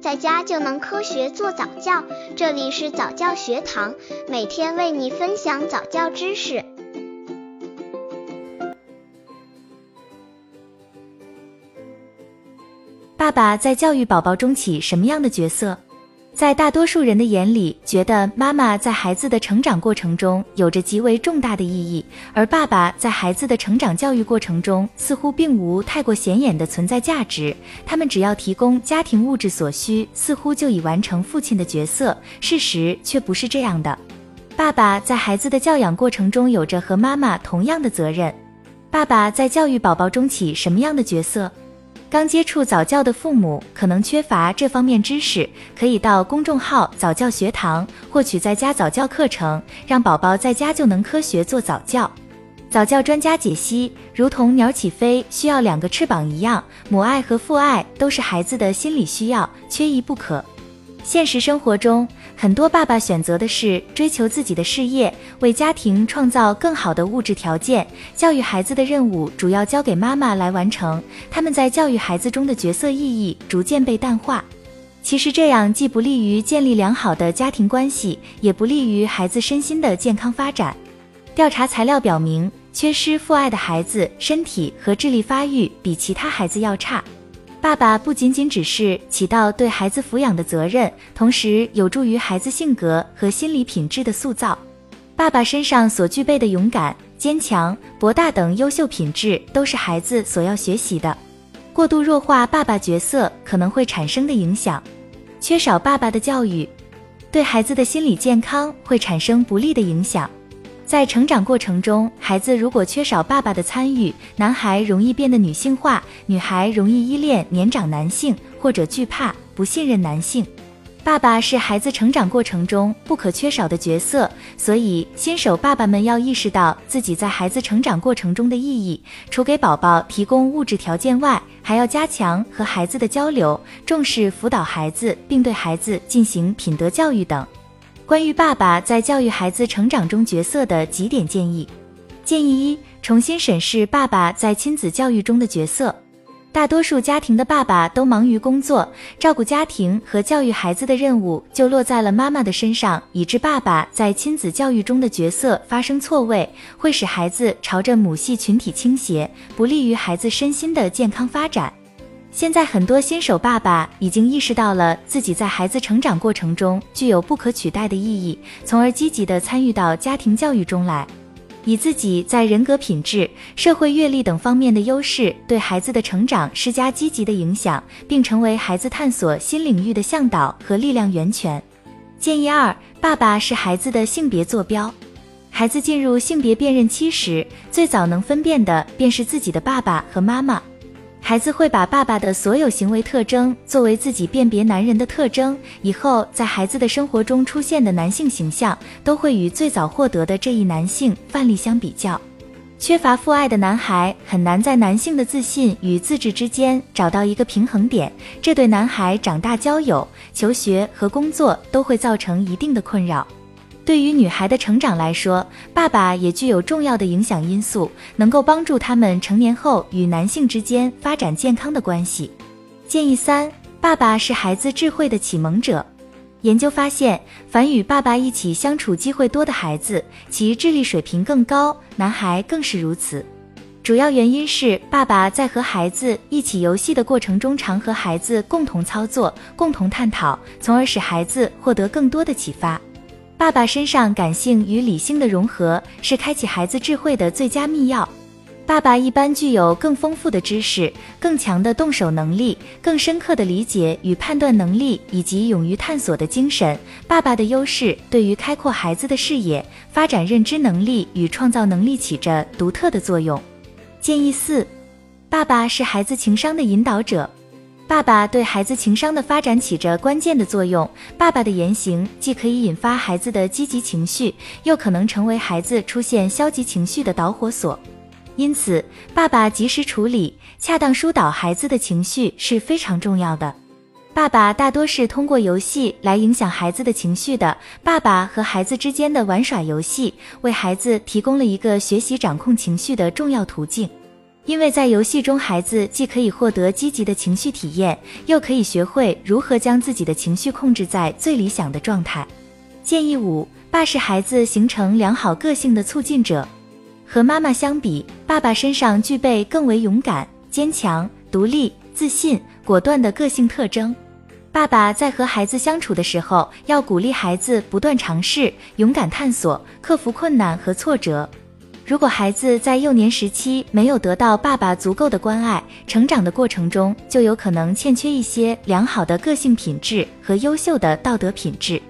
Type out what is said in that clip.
在家就能科学做早教。这里是早教学堂，每天为你分享早教知识。爸爸在教育宝宝中起什么样的角色？在大多数人的眼里，觉得妈妈在孩子的成长过程中有着极为重大的意义，而爸爸在孩子的成长教育过程中似乎并无太过显眼的存在价值。他们只要提供家庭物质所需，似乎就已完成父亲的角色。事实却不是这样的。爸爸在孩子的教养过程中有着和妈妈同样的责任。爸爸在教育宝宝中起什么样的角色？刚接触早教的父母可能缺乏这方面知识，可以到公众号早教学堂获取在家早教课程，让宝宝在家就能科学做早教。早教专家解析：如同鸟起飞需要两个翅膀一样，母爱和父爱都是孩子的心理需要，缺一不可。现实生活中，很多爸爸选择的是追求自己的事业，为家庭创造更好的物质条件。教育孩子的任务主要交给妈妈来完成，他们在教育孩子中的角色意义逐渐被淡化。其实这样既不利于建立良好的家庭关系，也不利于孩子身心的健康发展。调查材料表明，缺失父爱的孩子身体和智力发育比其他孩子要差。爸爸不仅仅只是起到对孩子抚养的责任，同时有助于孩子性格和心理品质的塑造。爸爸身上所具备的勇敢、坚强、博大等优秀品质，都是孩子所要学习的。过度弱化爸爸角色可能会产生的影响：缺少爸爸的教育，对孩子的心理健康会产生不利的影响。在成长过程中，孩子如果缺少爸爸的参与，男孩容易变得女性化，女孩容易依恋年长男性或者惧怕、不信任男性。爸爸是孩子成长过程中不可缺少的角色，所以新手爸爸们要意识到自己在孩子成长过程中的意义。除给宝宝提供物质条件外，还要加强和孩子的交流，重视辅导孩子，并对孩子进行品德教育等。关于爸爸在教育孩子成长中角色的几点建议：建议一，重新审视爸爸在亲子教育中的角色。大多数家庭的爸爸都忙于工作，照顾家庭和教育孩子的任务就落在了妈妈的身上，以致爸爸在亲子教育中的角色发生错位，会使孩子朝着母系群体倾斜，不利于孩子身心的健康发展。现在很多新手爸爸已经意识到了自己在孩子成长过程中具有不可取代的意义，从而积极地参与到家庭教育中来，以自己在人格品质、社会阅历等方面的优势，对孩子的成长施加积极的影响，并成为孩子探索新领域的向导和力量源泉。建议二：爸爸是孩子的性别坐标。孩子进入性别辨认期时，最早能分辨的便是自己的爸爸和妈妈。孩子会把爸爸的所有行为特征作为自己辨别男人的特征，以后在孩子的生活中出现的男性形象，都会与最早获得的这一男性范例相比较。缺乏父爱的男孩很难在男性的自信与自制之间找到一个平衡点，这对男孩长大、交友、求学和工作都会造成一定的困扰。对于女孩的成长来说，爸爸也具有重要的影响因素，能够帮助他们成年后与男性之间发展健康的关系。建议三：爸爸是孩子智慧的启蒙者。研究发现，凡与爸爸一起相处机会多的孩子，其智力水平更高，男孩更是如此。主要原因是爸爸在和孩子一起游戏的过程中，常和孩子共同操作、共同探讨，从而使孩子获得更多的启发。爸爸身上感性与理性的融合是开启孩子智慧的最佳密钥。爸爸一般具有更丰富的知识、更强的动手能力、更深刻的理解与判断能力，以及勇于探索的精神。爸爸的优势对于开阔孩子的视野、发展认知能力与创造能力起着独特的作用。建议四：爸爸是孩子情商的引导者。爸爸对孩子情商的发展起着关键的作用。爸爸的言行既可以引发孩子的积极情绪，又可能成为孩子出现消极情绪的导火索。因此，爸爸及时处理、恰当疏导孩子的情绪是非常重要的。爸爸大多是通过游戏来影响孩子的情绪的。爸爸和孩子之间的玩耍游戏，为孩子提供了一个学习掌控情绪的重要途径。因为在游戏中，孩子既可以获得积极的情绪体验，又可以学会如何将自己的情绪控制在最理想的状态。建议五：爸是孩子形成良好个性的促进者。和妈妈相比，爸爸身上具备更为勇敢、坚强、独立、自信、果断的个性特征。爸爸在和孩子相处的时候，要鼓励孩子不断尝试、勇敢探索、克服困难和挫折。如果孩子在幼年时期没有得到爸爸足够的关爱，成长的过程中就有可能欠缺一些良好的个性品质和优秀的道德品质。